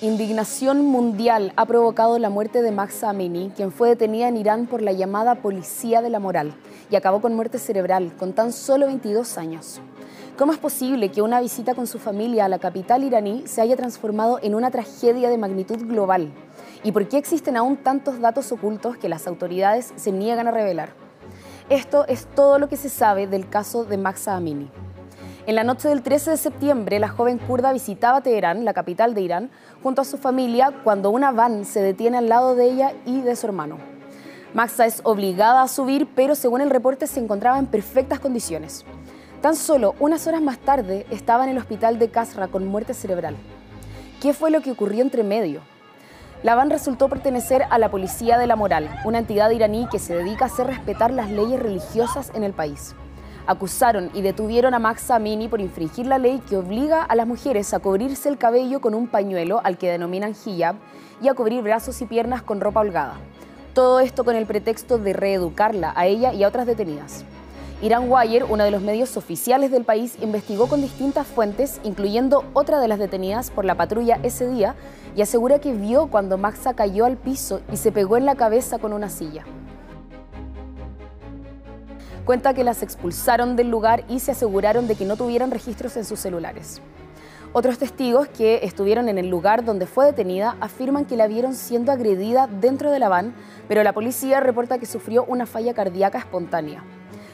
Indignación mundial ha provocado la muerte de Mahsa Amini, quien fue detenida en Irán por la llamada Policía de la Moral y acabó con muerte cerebral con tan solo 22 años. ¿Cómo es posible que una visita con su familia a la capital iraní se haya transformado en una tragedia de magnitud global? ¿Y por qué existen aún tantos datos ocultos que las autoridades se niegan a revelar? Esto es todo lo que se sabe del caso de Mahsa Amini. En la noche del 13 de septiembre, la joven kurda visitaba Teherán, la capital de Irán, junto a su familia cuando una van se detiene al lado de ella y de su hermano. Maxa es obligada a subir, pero según el reporte se encontraba en perfectas condiciones. Tan solo unas horas más tarde estaba en el hospital de Kasra con muerte cerebral. ¿Qué fue lo que ocurrió entre medio? La van resultó pertenecer a la Policía de la Moral, una entidad iraní que se dedica a hacer respetar las leyes religiosas en el país acusaron y detuvieron a Maxa Amini por infringir la ley que obliga a las mujeres a cubrirse el cabello con un pañuelo al que denominan hijab y a cubrir brazos y piernas con ropa holgada. Todo esto con el pretexto de reeducarla a ella y a otras detenidas. Irán Wire, uno de los medios oficiales del país, investigó con distintas fuentes, incluyendo otra de las detenidas por la patrulla ese día, y asegura que vio cuando Maxa cayó al piso y se pegó en la cabeza con una silla cuenta que las expulsaron del lugar y se aseguraron de que no tuvieran registros en sus celulares. Otros testigos que estuvieron en el lugar donde fue detenida afirman que la vieron siendo agredida dentro de la van, pero la policía reporta que sufrió una falla cardíaca espontánea.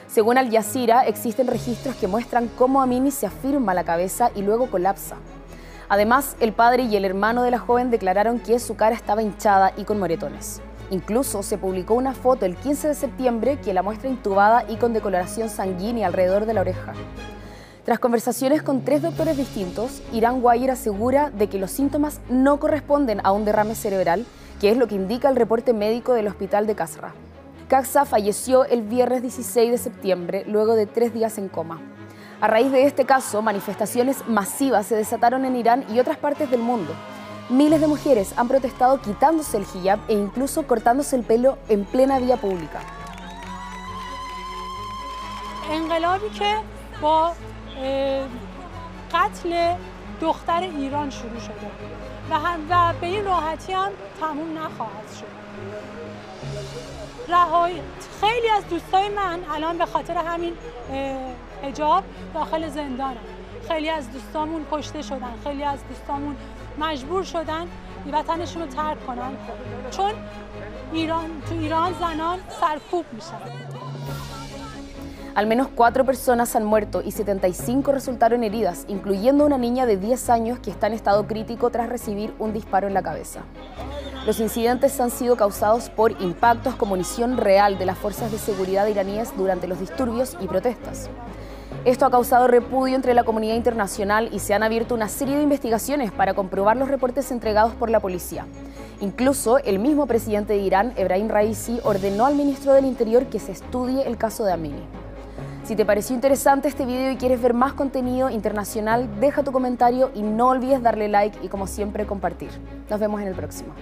Según Al Jazeera, existen registros que muestran cómo Amini se afirma la cabeza y luego colapsa. Además, el padre y el hermano de la joven declararon que su cara estaba hinchada y con moretones. Incluso se publicó una foto el 15 de septiembre que la muestra intubada y con decoloración sanguínea alrededor de la oreja. Tras conversaciones con tres doctores distintos, Irán Wire asegura de que los síntomas no corresponden a un derrame cerebral, que es lo que indica el reporte médico del hospital de Kasra. Kaxa falleció el viernes 16 de septiembre, luego de tres días en coma. A raíz de este caso, manifestaciones masivas se desataron en Irán y otras partes del mundo, Miles de mujeres han protestado quitándose el hijab e incluso cortándose el pelo en plena vía pública. انقلابی که با قتل دختر ایران شروع شده و, هم و به این راحتی هم تموم نخواهد شد رهای خیلی از دوستای من الان به خاطر همین حجاب داخل زندانم خیلی از دوستامون کشته شدن خیلی از دوستامون مجبور شدن وطنشون رو ترک کنن چون ایران تو ایران زنان سرکوب میشن Al menos cuatro personas han muerto y 75 resultaron heridas, incluyendo una niña de 10 años que está en estado crítico tras recibir un disparo en la cabeza. Los incidentes han sido causados por impactos con munición real de las fuerzas de seguridad iraníes durante los disturbios y protestas. Esto ha causado repudio entre la comunidad internacional y se han abierto una serie de investigaciones para comprobar los reportes entregados por la policía. Incluso el mismo presidente de Irán, Ebrahim Raisi, ordenó al ministro del Interior que se estudie el caso de Amini. Si te pareció interesante este video y quieres ver más contenido internacional, deja tu comentario y no olvides darle like y como siempre compartir. Nos vemos en el próximo.